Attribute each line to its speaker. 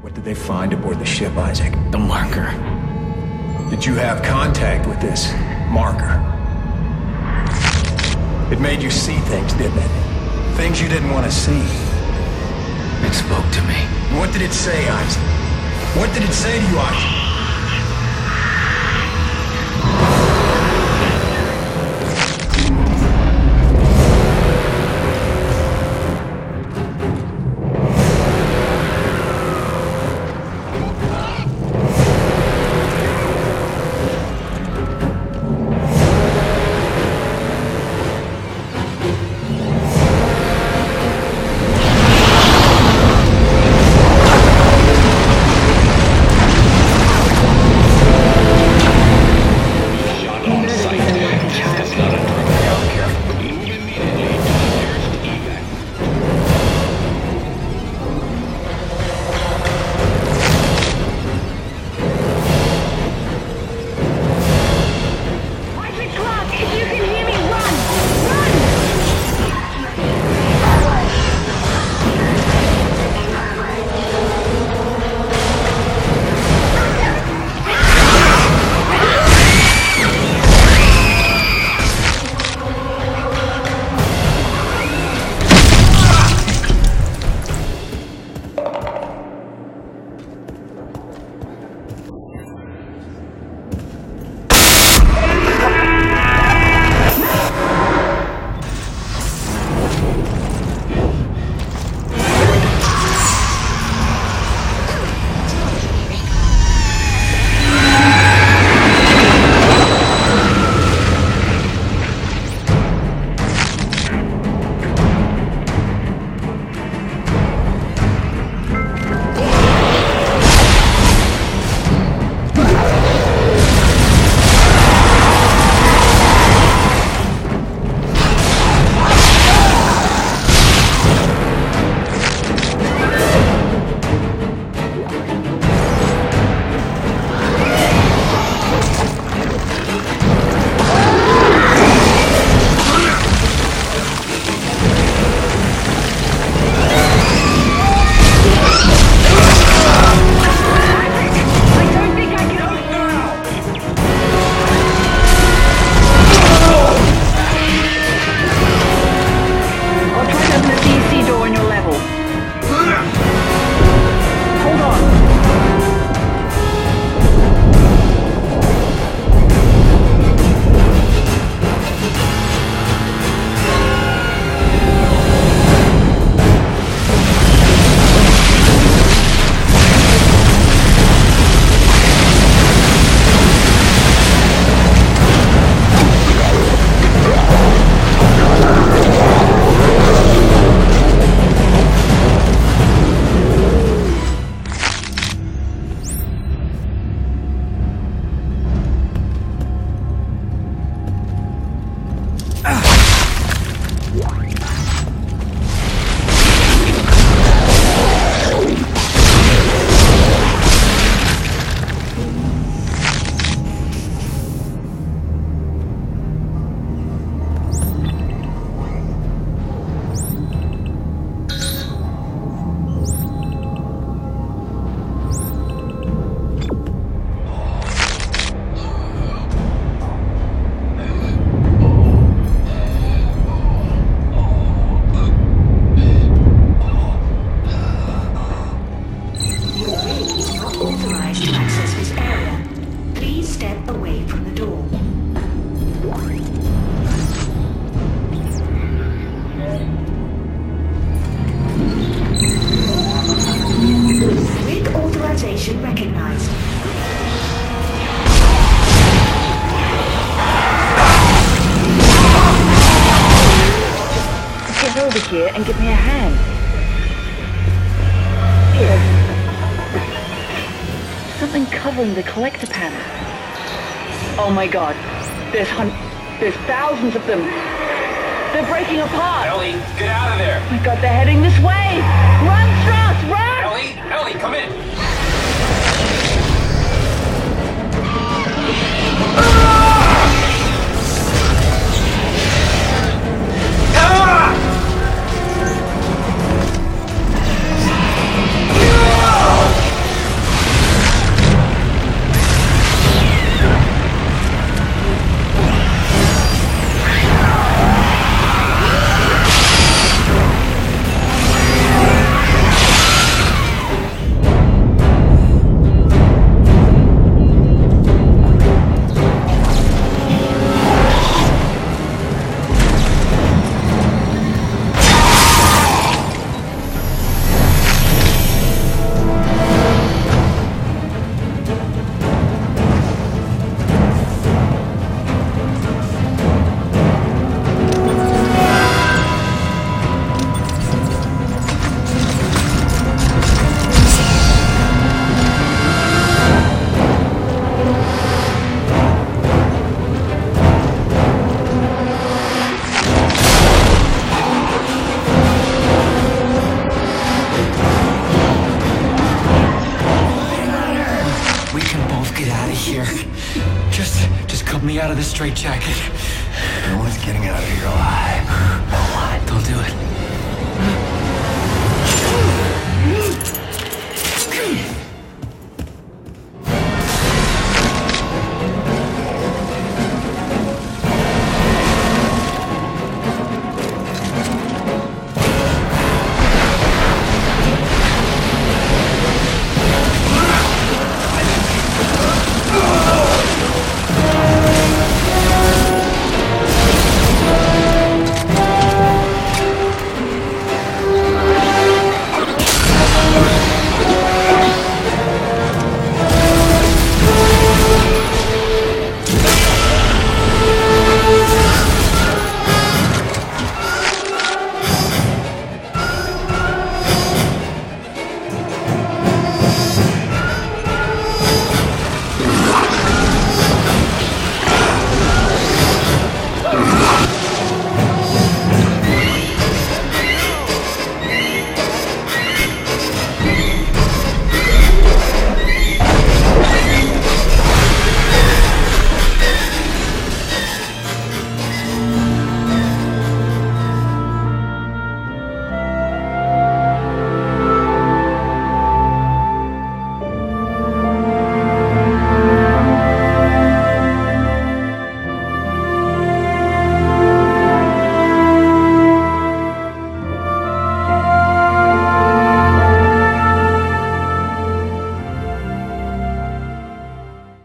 Speaker 1: What did they find aboard the ship, Isaac?
Speaker 2: The marker.
Speaker 1: Did you have contact with this marker? It made you see things, didn't it? Things you didn't want to see.
Speaker 2: It spoke to me.
Speaker 1: What did it say, Isaac? What did it say to you, Isaac?
Speaker 3: Here and give me a hand. Here. Something covering the collector panel. Oh my god. There's hun- there's thousands of them. They're breaking apart.
Speaker 4: Ellie, get out of there!
Speaker 3: Oh my god, they're heading this way. Run, Stross, run!
Speaker 4: Ellie, Ellie, come in! Just, just cut me out
Speaker 2: of this straitjacket.
Speaker 1: No one's getting out of here alive. No one. Don't do it.